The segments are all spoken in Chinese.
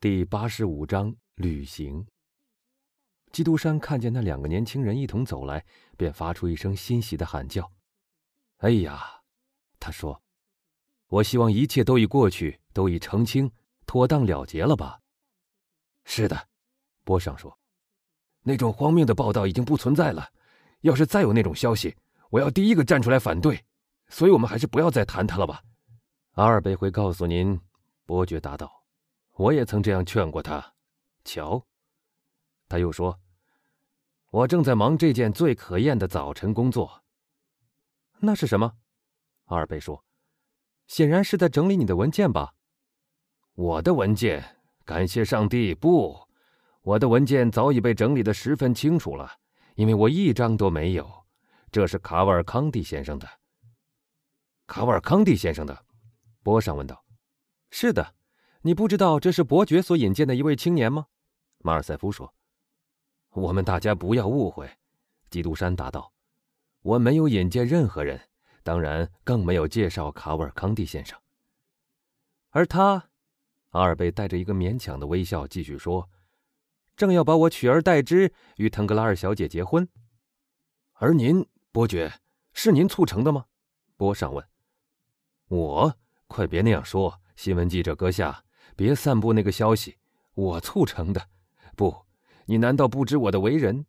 第八十五章旅行。基督山看见那两个年轻人一同走来，便发出一声欣喜的喊叫：“哎呀！”他说：“我希望一切都已过去，都已澄清，妥当了结了吧？”“是的。”波尚说，“那种荒谬的报道已经不存在了。要是再有那种消息，我要第一个站出来反对。所以，我们还是不要再谈它了吧。”阿尔贝会告诉您，伯爵答道。我也曾这样劝过他，瞧，他又说：“我正在忙这件最可厌的早晨工作。”那是什么？阿尔贝说：“显然是在整理你的文件吧？”我的文件，感谢上帝，不，我的文件早已被整理的十分清楚了，因为我一张都没有。这是卡瓦尔康蒂先生的。卡瓦尔康蒂先生的，波尚问道：“是的。”你不知道这是伯爵所引荐的一位青年吗？马尔塞夫说：“我们大家不要误会。”基督山答道：“我没有引荐任何人，当然更没有介绍卡瓦尔康蒂先生。”而他，阿尔贝带着一个勉强的微笑继续说：“正要把我取而代之，与腾格拉尔小姐结婚。”而您，伯爵，是您促成的吗？波尚问。“我，快别那样说，新闻记者阁下。”别散布那个消息，我促成的。不，你难道不知我的为人？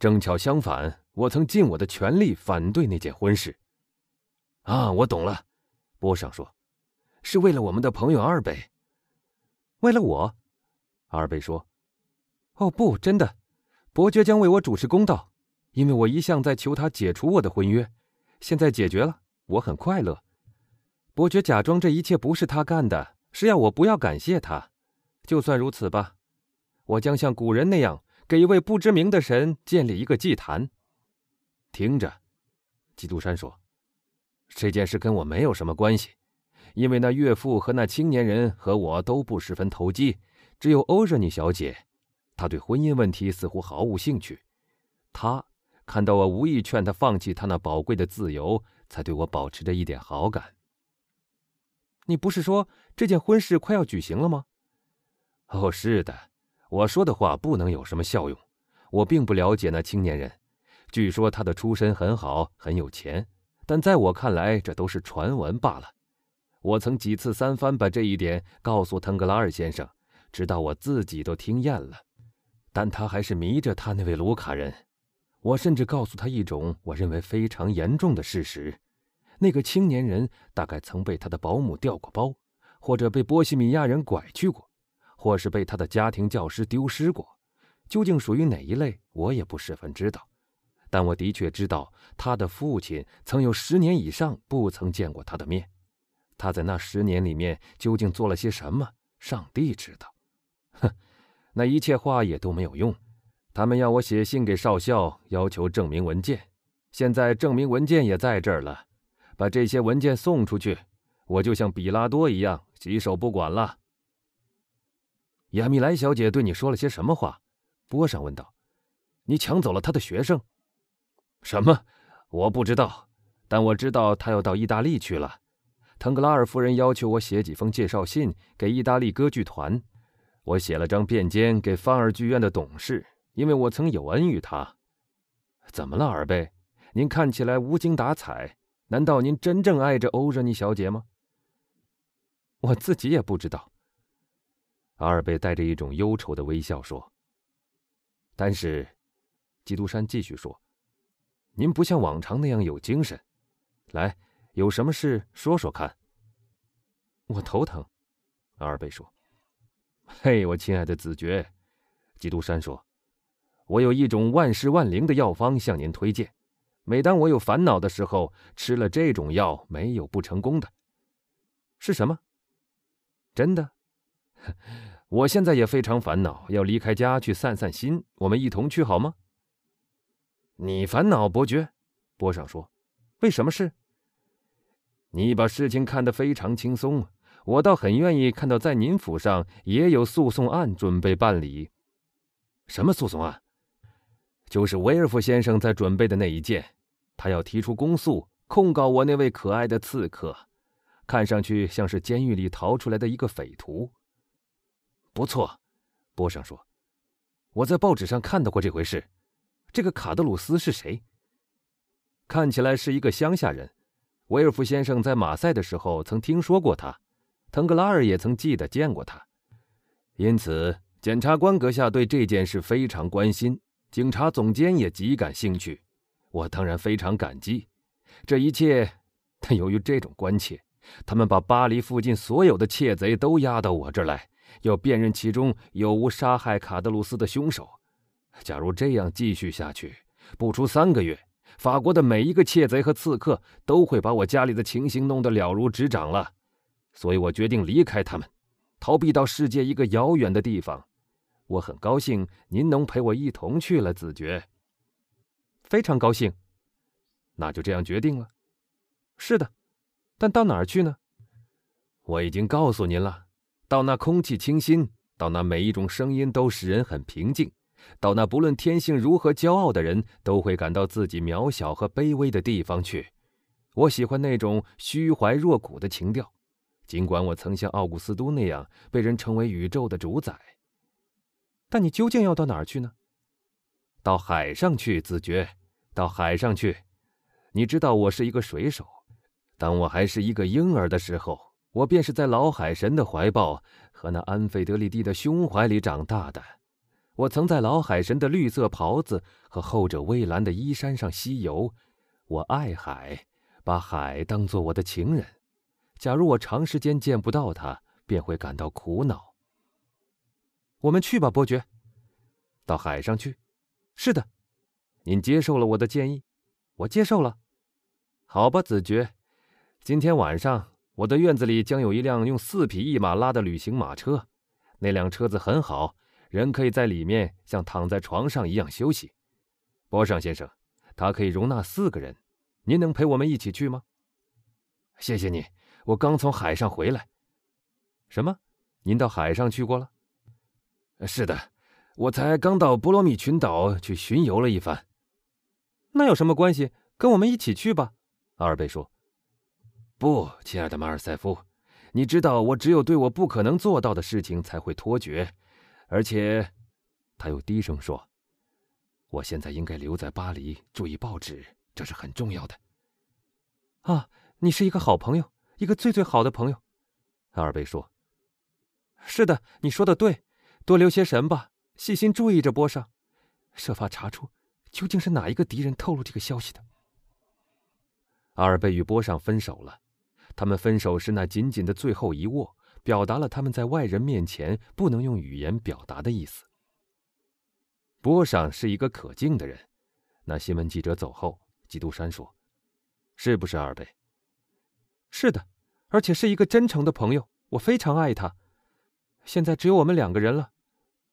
正巧相反，我曾尽我的全力反对那件婚事。啊，我懂了，波上说，是为了我们的朋友阿尔贝。为了我，阿尔贝说。哦，不，真的，伯爵将为我主持公道，因为我一向在求他解除我的婚约，现在解决了，我很快乐。伯爵假装这一切不是他干的。是要我不要感谢他，就算如此吧。我将像古人那样，给一位不知名的神建立一个祭坛。听着，基督山说：“这件事跟我没有什么关系，因为那岳父和那青年人和我都不十分投机。只有欧热尼小姐，她对婚姻问题似乎毫无兴趣。她看到我无意劝她放弃她那宝贵的自由，才对我保持着一点好感。”你不是说这件婚事快要举行了吗？哦，是的。我说的话不能有什么效用。我并不了解那青年人，据说他的出身很好，很有钱，但在我看来，这都是传闻罢了。我曾几次三番把这一点告诉腾格拉尔先生，直到我自己都听厌了，但他还是迷着他那位卢卡人。我甚至告诉他一种我认为非常严重的事实。那个青年人大概曾被他的保姆调过包，或者被波西米亚人拐去过，或是被他的家庭教师丢失过。究竟属于哪一类，我也不十分知道。但我的确知道，他的父亲曾有十年以上不曾见过他的面。他在那十年里面究竟做了些什么，上帝知道。哼，那一切话也都没有用。他们要我写信给少校，要求证明文件。现在证明文件也在这儿了。把这些文件送出去，我就像比拉多一样洗手不管了。亚米莱小姐对你说了些什么话？波上问道。你抢走了她的学生？什么？我不知道，但我知道她要到意大利去了。腾格拉尔夫人要求我写几封介绍信给意大利歌剧团，我写了张便笺给范尔剧院的董事，因为我曾有恩于他。怎么了，尔贝？您看起来无精打采。难道您真正爱着欧热妮小姐吗？我自己也不知道。阿尔贝带着一种忧愁的微笑说。但是，基督山继续说：“您不像往常那样有精神。来，有什么事说说看。”我头疼，阿尔贝说。“嘿，我亲爱的子爵，”基督山说，“我有一种万事万灵的药方向您推荐。”每当我有烦恼的时候，吃了这种药，没有不成功的。是什么？真的？我现在也非常烦恼，要离开家去散散心。我们一同去好吗？你烦恼，伯爵？波上说：“为什么事？你把事情看得非常轻松。我倒很愿意看到，在您府上也有诉讼案准备办理。什么诉讼案？就是威尔夫先生在准备的那一件。”他要提出公诉，控告我那位可爱的刺客，看上去像是监狱里逃出来的一个匪徒。不错，波上说：“我在报纸上看到过这回事。这个卡德鲁斯是谁？看起来是一个乡下人。威尔夫先生在马赛的时候曾听说过他，腾格拉尔也曾记得见过他。因此，检察官阁下对这件事非常关心，警察总监也极感兴趣。我当然非常感激这一切，但由于这种关切。”他们把巴黎附近所有的窃贼都押到我这儿来，要辨认其中有无杀害卡德鲁斯的凶手。假如这样继续下去，不出三个月，法国的每一个窃贼和刺客都会把我家里的情形弄得了如指掌了。所以我决定离开他们，逃避到世界一个遥远的地方。我很高兴您能陪我一同去了，子爵。非常高兴。那就这样决定了。是的。但到哪儿去呢？我已经告诉您了，到那空气清新，到那每一种声音都使人很平静，到那不论天性如何骄傲的人都会感到自己渺小和卑微的地方去。我喜欢那种虚怀若谷的情调，尽管我曾像奥古斯都那样被人称为宇宙的主宰。但你究竟要到哪儿去呢？到海上去，子爵，到海上去。你知道我是一个水手。当我还是一个婴儿的时候，我便是在老海神的怀抱和那安费德里蒂的胸怀里长大的。我曾在老海神的绿色袍子和后者蔚蓝的衣衫上西游。我爱海，把海当作我的情人。假如我长时间见不到他，便会感到苦恼。我们去吧，伯爵。到海上去。是的，您接受了我的建议。我接受了。好吧，子爵。今天晚上，我的院子里将有一辆用四匹一马拉的旅行马车。那辆车子很好，人可以在里面像躺在床上一样休息。波尚先生，它可以容纳四个人。您能陪我们一起去吗？谢谢你，我刚从海上回来。什么？您到海上去过了？是的，我才刚到波罗米群岛去巡游了一番。那有什么关系？跟我们一起去吧。阿尔贝说。不，亲爱的马尔塞夫，你知道我只有对我不可能做到的事情才会脱决，而且，他又低声说：“我现在应该留在巴黎，注意报纸，这是很重要的。”啊，你是一个好朋友，一个最最好的朋友，阿尔贝说：“是的，你说的对，多留些神吧，细心注意着波上，设法查出究竟是哪一个敌人透露这个消息的。”阿尔贝与波上分手了。他们分手时那紧紧的最后一握，表达了他们在外人面前不能用语言表达的意思。波上是一个可敬的人。那新闻记者走后，基督山说：“是不是二贝？”“是的，而且是一个真诚的朋友。我非常爱他。现在只有我们两个人了。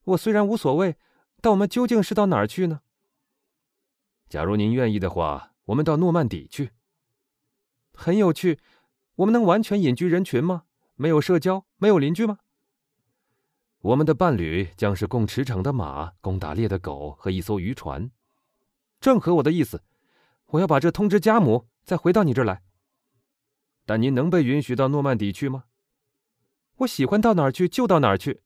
我虽然无所谓，但我们究竟是到哪儿去呢？”“假如您愿意的话，我们到诺曼底去。”“很有趣。”我们能完全隐居人群吗？没有社交，没有邻居吗？我们的伴侣将是供驰骋的马、供打猎的狗和一艘渔船，正合我的意思。我要把这通知家母，再回到你这儿来。但您能被允许到诺曼底去吗？我喜欢到哪儿去就到哪儿去。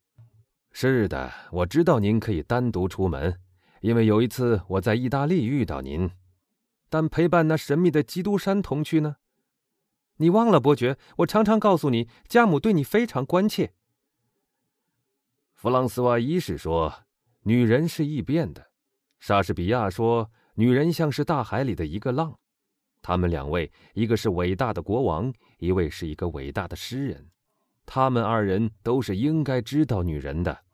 是的，我知道您可以单独出门，因为有一次我在意大利遇到您。但陪伴那神秘的基督山同去呢？你忘了，伯爵，我常常告诉你，家母对你非常关切。弗朗斯瓦一世说：“女人是易变的。”莎士比亚说：“女人像是大海里的一个浪。”他们两位，一个是伟大的国王，一位是一个伟大的诗人，他们二人都是应该知道女人的。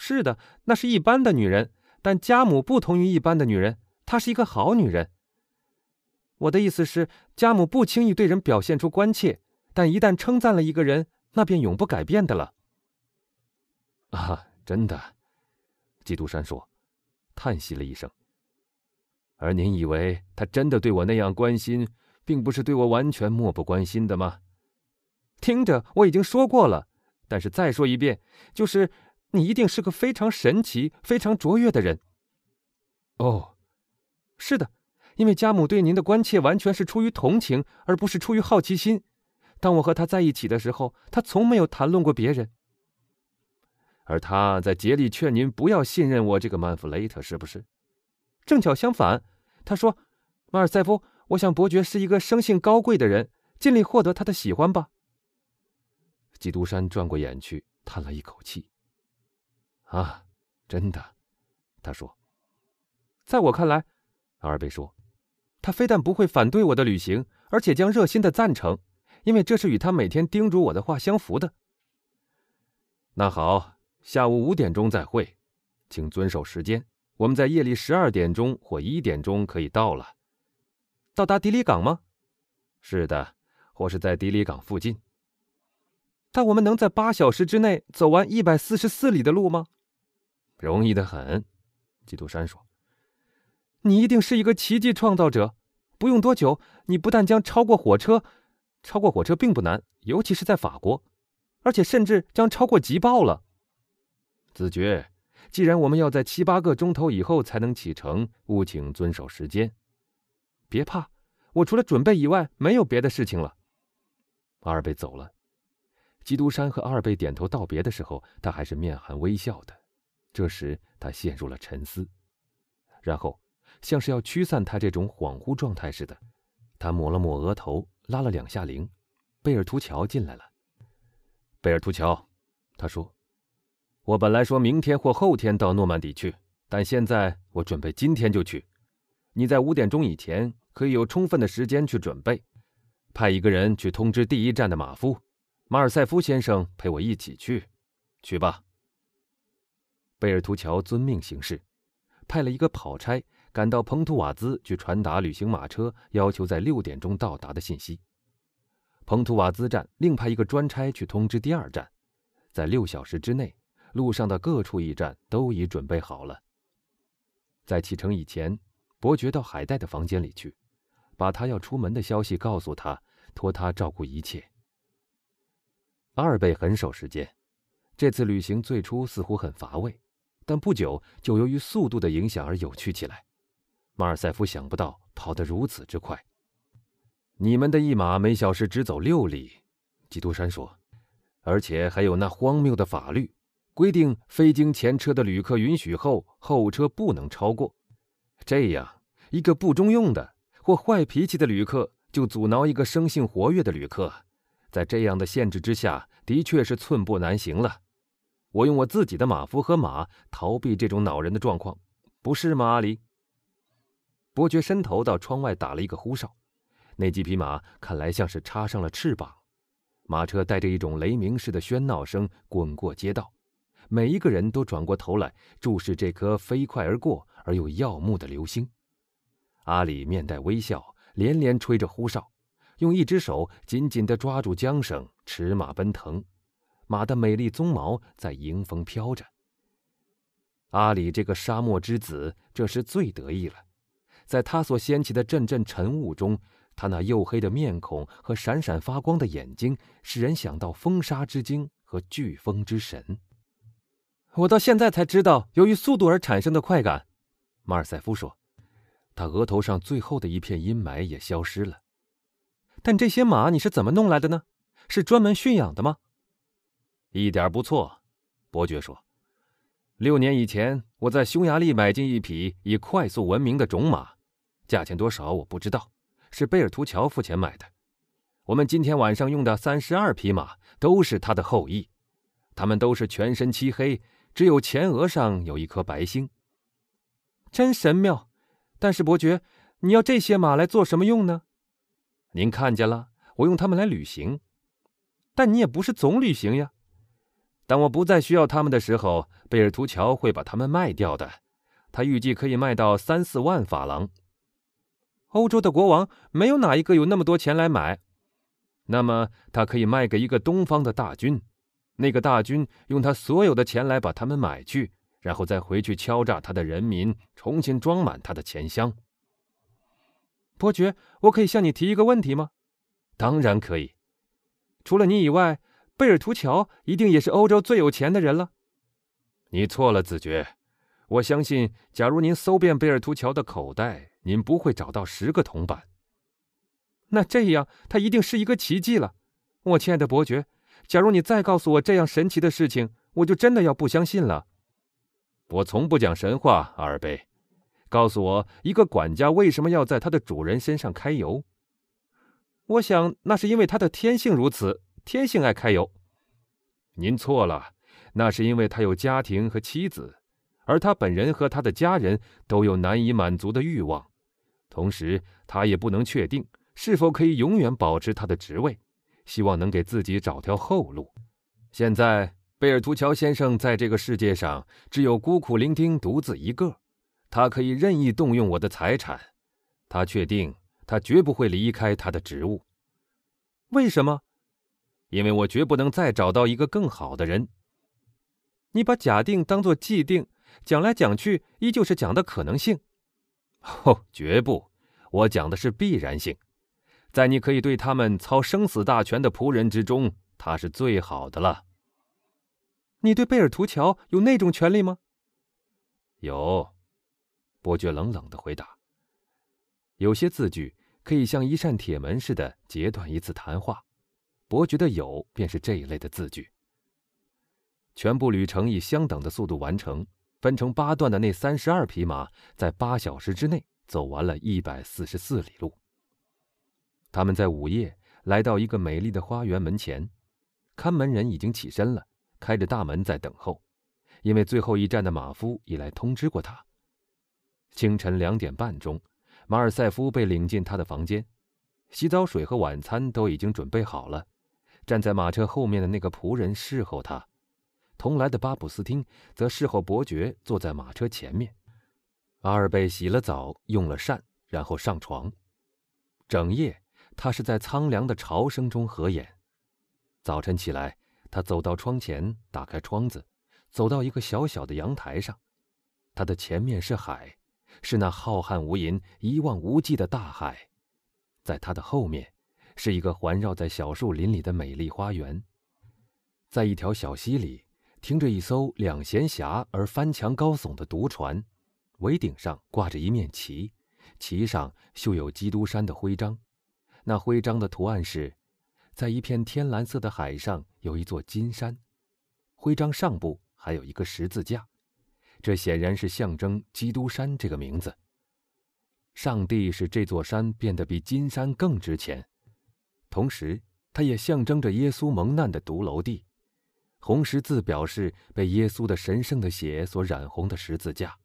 是的，那是一般的女人，但家母不同于一般的女人，她是一个好女人。我的意思是，家母不轻易对人表现出关切，但一旦称赞了一个人，那便永不改变的了。啊，真的，基督山说，叹息了一声。而您以为他真的对我那样关心，并不是对我完全漠不关心的吗？听着，我已经说过了，但是再说一遍，就是你一定是个非常神奇、非常卓越的人。哦，是的。因为家母对您的关切完全是出于同情，而不是出于好奇心。当我和他在一起的时候，他从没有谈论过别人。而他在竭力劝您不要信任我这个曼弗雷特，是不是？正巧相反，他说：“马尔塞夫，我想伯爵是一个生性高贵的人，尽力获得他的喜欢吧。”基督山转过眼去，叹了一口气。“啊，真的。”他说。“在我看来，”阿尔贝说，“他非但不会反对我的旅行，而且将热心的赞成，因为这是与他每天叮嘱我的话相符的。”那好。下午五点钟再会，请遵守时间。我们在夜里十二点钟或一点钟可以到了。到达迪里港吗？是的，或是在迪里港附近。但我们能在八小时之内走完一百四十四里的路吗？容易的很，基督山说。你一定是一个奇迹创造者。不用多久，你不但将超过火车，超过火车并不难，尤其是在法国，而且甚至将超过急报了。子爵，既然我们要在七八个钟头以后才能启程，务请遵守时间。别怕，我除了准备以外没有别的事情了。阿尔贝走了，基督山和阿尔贝点头道别的时候，他还是面含微笑的。这时他陷入了沉思，然后像是要驱散他这种恍惚状态似的，他抹了抹额头，拉了两下铃。贝尔图乔进来了。贝尔图乔，他说。我本来说明天或后天到诺曼底去，但现在我准备今天就去。你在五点钟以前可以有充分的时间去准备。派一个人去通知第一站的马夫，马尔塞夫先生陪我一起去。去吧。贝尔图乔遵命行事，派了一个跑差赶到蓬图瓦兹去传达旅行马车要求在六点钟到达的信息。蓬图瓦兹站另派一个专差去通知第二站，在六小时之内。路上的各处驿站都已准备好了。在启程以前，伯爵到海带的房间里去，把他要出门的消息告诉他，托他照顾一切。阿尔贝很守时间。这次旅行最初似乎很乏味，但不久就由于速度的影响而有趣起来。马尔塞夫想不到跑得如此之快。你们的一马每小时只走六里，基督山说，而且还有那荒谬的法律。规定非经前车的旅客允许后，后车不能超过。这样一个不中用的或坏脾气的旅客，就阻挠一个生性活跃的旅客。在这样的限制之下，的确是寸步难行了。我用我自己的马夫和马逃避这种恼人的状况，不是吗，阿里？伯爵伸头到窗外打了一个呼哨，那几匹马看来像是插上了翅膀。马车带着一种雷鸣似的喧闹声滚过街道。每一个人都转过头来注视这颗飞快而过而又耀目的流星。阿里面带微笑，连连吹着呼哨，用一只手紧紧地抓住缰绳，驰马奔腾。马的美丽鬃毛在迎风飘着。阿里这个沙漠之子这时最得意了，在他所掀起的阵阵晨雾中，他那黝黑的面孔和闪闪发光的眼睛，使人想到风沙之精和飓风之神。我到现在才知道，由于速度而产生的快感，马尔塞夫说。他额头上最后的一片阴霾也消失了。但这些马你是怎么弄来的呢？是专门驯养的吗？一点不错，伯爵说。六年以前，我在匈牙利买进一匹以快速闻名的种马，价钱多少我不知道，是贝尔图乔付钱买的。我们今天晚上用的三十二匹马都是他的后裔，他们都是全身漆黑。只有前额上有一颗白星，真神妙。但是伯爵，你要这些马来做什么用呢？您看见了，我用它们来旅行。但你也不是总旅行呀。当我不再需要他们的时候，贝尔图乔会把他们卖掉的。他预计可以卖到三四万法郎。欧洲的国王没有哪一个有那么多钱来买。那么他可以卖给一个东方的大军。那个大军用他所有的钱来把他们买去，然后再回去敲诈他的人民，重新装满他的钱箱。伯爵，我可以向你提一个问题吗？当然可以。除了你以外，贝尔图乔一定也是欧洲最有钱的人了。你错了，子爵。我相信，假如您搜遍贝尔图乔的口袋，您不会找到十个铜板。那这样，他一定是一个奇迹了，我亲爱的伯爵。假如你再告诉我这样神奇的事情，我就真的要不相信了。我从不讲神话，阿尔贝。告诉我，一个管家为什么要在他的主人身上揩油？我想，那是因为他的天性如此，天性爱揩油。您错了，那是因为他有家庭和妻子，而他本人和他的家人都有难以满足的欲望，同时他也不能确定是否可以永远保持他的职位，希望能给自己找条后路。现在。贝尔图乔先生在这个世界上只有孤苦伶仃独自一个，他可以任意动用我的财产。他确定他绝不会离开他的职务。为什么？因为我绝不能再找到一个更好的人。你把假定当作既定，讲来讲去依旧是讲的可能性。哦，绝不，我讲的是必然性。在你可以对他们操生死大权的仆人之中，他是最好的了。你对贝尔图乔有那种权利吗？有，伯爵冷冷的回答。有些字句可以像一扇铁门似的截断一次谈话，伯爵的有便是这一类的字句。全部旅程以相等的速度完成，分成八段的那三十二匹马在八小时之内走完了一百四十四里路。他们在午夜来到一个美丽的花园门前，看门人已经起身了。开着大门在等候，因为最后一站的马夫已来通知过他。清晨两点半钟，马尔塞夫被领进他的房间，洗澡水和晚餐都已经准备好了。站在马车后面的那个仆人侍候他，同来的巴普斯汀则侍候伯爵坐在马车前面。阿尔贝洗了澡，用了膳，然后上床。整夜，他是在苍凉的潮声中合眼。早晨起来。他走到窗前，打开窗子，走到一个小小的阳台上。他的前面是海，是那浩瀚无垠、一望无际的大海。在他的后面，是一个环绕在小树林里的美丽花园。在一条小溪里，停着一艘两舷狭而翻墙高耸的独船，桅顶上挂着一面旗，旗上绣有基督山的徽章。那徽章的图案是。在一片天蓝色的海上，有一座金山，徽章上部还有一个十字架，这显然是象征基督山这个名字。上帝使这座山变得比金山更值钱，同时，它也象征着耶稣蒙难的独楼地。红十字表示被耶稣的神圣的血所染红的十字架，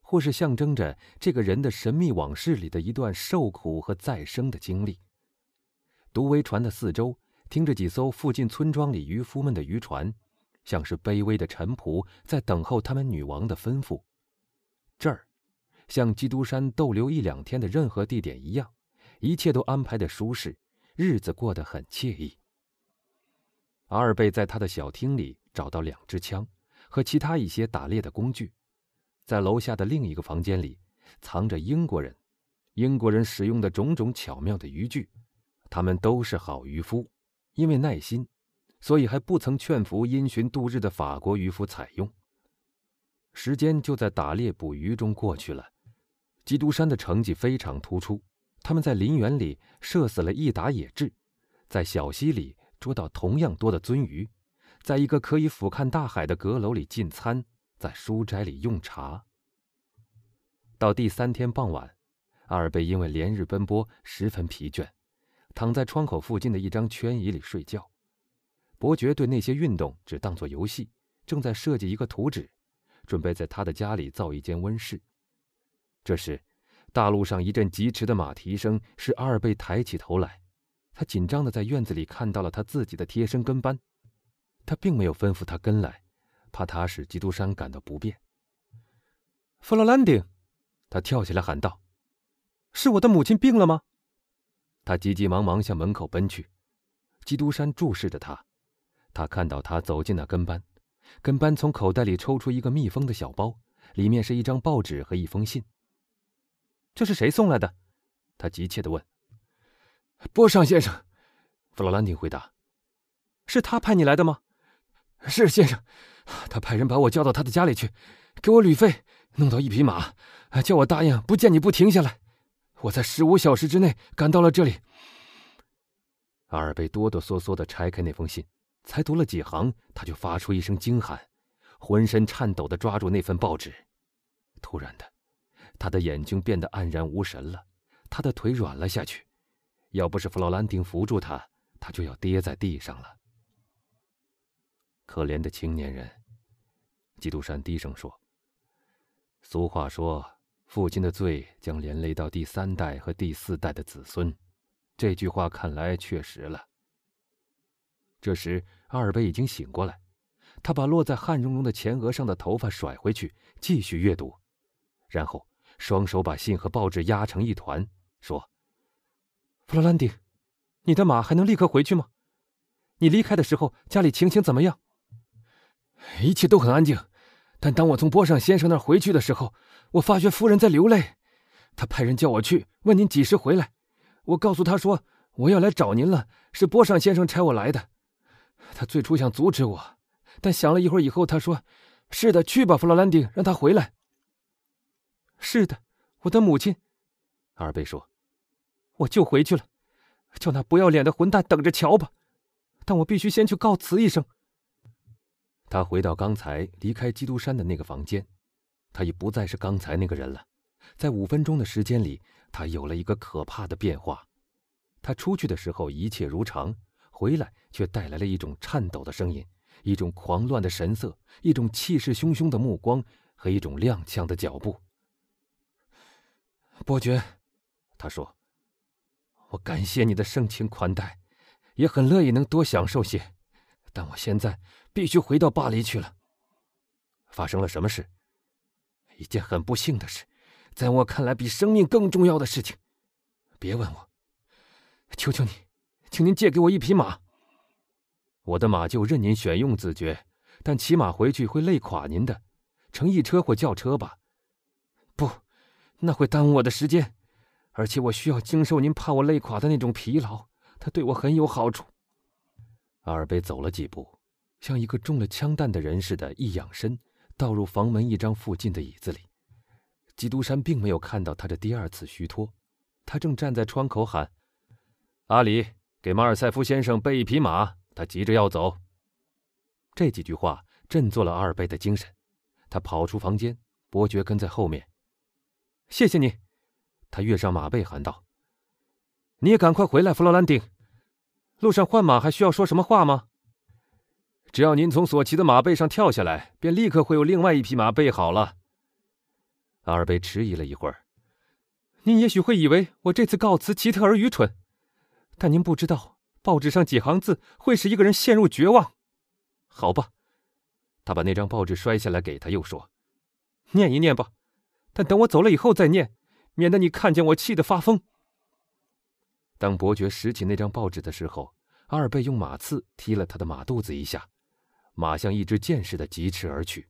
或是象征着这个人的神秘往事里的一段受苦和再生的经历。独桅船的四周停着几艘附近村庄里渔夫们的渔船，像是卑微的臣仆在等候他们女王的吩咐。这儿，像基督山逗留一两天的任何地点一样，一切都安排的舒适，日子过得很惬意。阿尔贝在他的小厅里找到两支枪和其他一些打猎的工具，在楼下的另一个房间里藏着英国人，英国人使用的种种巧妙的渔具。他们都是好渔夫，因为耐心，所以还不曾劝服因循度日的法国渔夫采用。时间就在打猎捕鱼中过去了。基督山的成绩非常突出，他们在林园里射死了一打野雉，在小溪里捉到同样多的鳟鱼，在一个可以俯瞰大海的阁楼里进餐，在书斋里用茶。到第三天傍晚，阿尔贝因为连日奔波十分疲倦。躺在窗口附近的一张圈椅里睡觉，伯爵对那些运动只当作游戏，正在设计一个图纸，准备在他的家里造一间温室。这时，大路上一阵疾驰的马蹄声使阿尔贝抬起头来，他紧张的在院子里看到了他自己的贴身跟班，他并没有吩咐他跟来，怕他使基督山感到不便。弗洛兰丁，他跳起来喊道：“是我的母亲病了吗？”他急急忙忙向门口奔去，基督山注视着他。他看到他走进那跟班，跟班从口袋里抽出一个密封的小包，里面是一张报纸和一封信。这是谁送来的？他急切地问。波尚先生，弗洛兰丁回答。是他派你来的吗？是先生，他派人把我叫到他的家里去，给我旅费，弄到一匹马，叫我答应不见你不停下来。我在十五小时之内赶到了这里。阿尔贝哆哆嗦嗦的拆开那封信，才读了几行，他就发出一声惊喊，浑身颤抖的抓住那份报纸。突然的，他的眼睛变得黯然无神了，他的腿软了下去。要不是弗洛兰丁扶住他，他就要跌在地上了。可怜的青年人，基督山低声说：“俗话说，父亲的罪将连累到第三代和第四代的子孙。”这句话看来确实了。这时，阿尔贝已经醒过来，他把落在汗茸茸的前额上的头发甩回去，继续阅读，然后双手把信和报纸压成一团，说：“弗洛兰丁，你的马还能立刻回去吗？你离开的时候，家里情形怎么样？”一切都很安静，但当我从波上先生那儿回去的时候，我发觉夫人在流泪。他派人叫我去问您几时回来。我告诉他说我要来找您了，是波上先生差我来的。他最初想阻止我，但想了一会儿以后，他说：“是的，去吧，弗洛兰丁，让他回来。”是的，我的母亲，二贝说：“我就回去了，叫那不要脸的混蛋等着瞧吧。但我必须先去告辞一声。”他回到刚才离开基督山的那个房间，他已不再是刚才那个人了。在五分钟的时间里，他有了一个可怕的变化。他出去的时候一切如常，回来却带来了一种颤抖的声音，一种狂乱的神色，一种气势汹汹的目光和一种踉跄的脚步。伯爵，他说：“我感谢你的盛情款待，也很乐意能多享受些，但我现在……”必须回到巴黎去了。发生了什么事？一件很不幸的事，在我看来比生命更重要的事情。别问我，求求你，请您借给我一匹马。我的马就任您选用，子爵，但骑马回去会累垮您的。乘一车或轿车吧？那会耽误我的时间，而且我需要经受您怕我累垮的那种疲劳。它对我很有好处。阿尔贝走了几步。像一个中了枪弹的人似的，一仰身，倒入房门一张附近的椅子里。基督山并没有看到他这第二次虚脱，他正站在窗口喊：“阿里，给马尔塞夫先生备一匹马，他急着要走。”这几句话振作了阿尔贝的精神，他跑出房间，伯爵跟在后面。谢谢你，他跃上马背喊道：“你也赶快回来，弗洛兰丁。路上换马还需要说什么话吗？”只要您从所骑的马背上跳下来，便立刻会有另外一匹马备好了。阿尔贝迟疑了一会儿。您也许会以为我这次告辞奇特而愚蠢，但您不知道，报纸上几行字会使一个人陷入绝望。好吧，他把那张报纸摔下来给他，又说：“念一念吧，但等我走了以后再念，免得你看见我气得发疯。”当伯爵拾起那张报纸的时候，阿尔贝用马刺踢了他的马肚子一下。马像一支箭似的疾驰而去，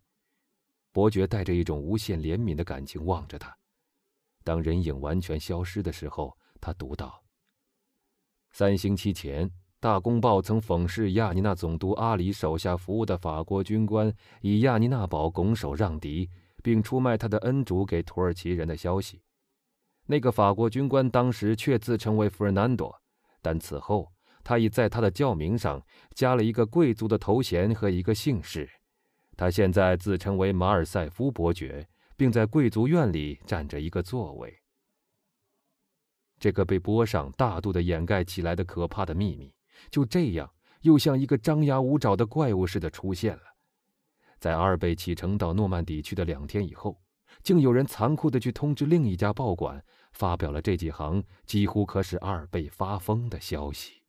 伯爵带着一种无限怜悯的感情望着他。当人影完全消失的时候，他读道：“三星期前，大公报曾讽刺亚尼纳总督阿里手下服务的法国军官以亚尼纳堡拱手让敌，并出卖他的恩主给土耳其人的消息。那个法国军官当时却自称为弗尔南多，但此后。”他已在他的教名上加了一个贵族的头衔和一个姓氏，他现在自称为马尔塞夫伯爵，并在贵族院里占着一个座位。这个被波上大度的掩盖起来的可怕的秘密，就这样又像一个张牙舞爪的怪物似的出现了。在二贝启程到诺曼底去的两天以后，竟有人残酷的去通知另一家报馆，发表了这几行几乎可使二贝发疯的消息。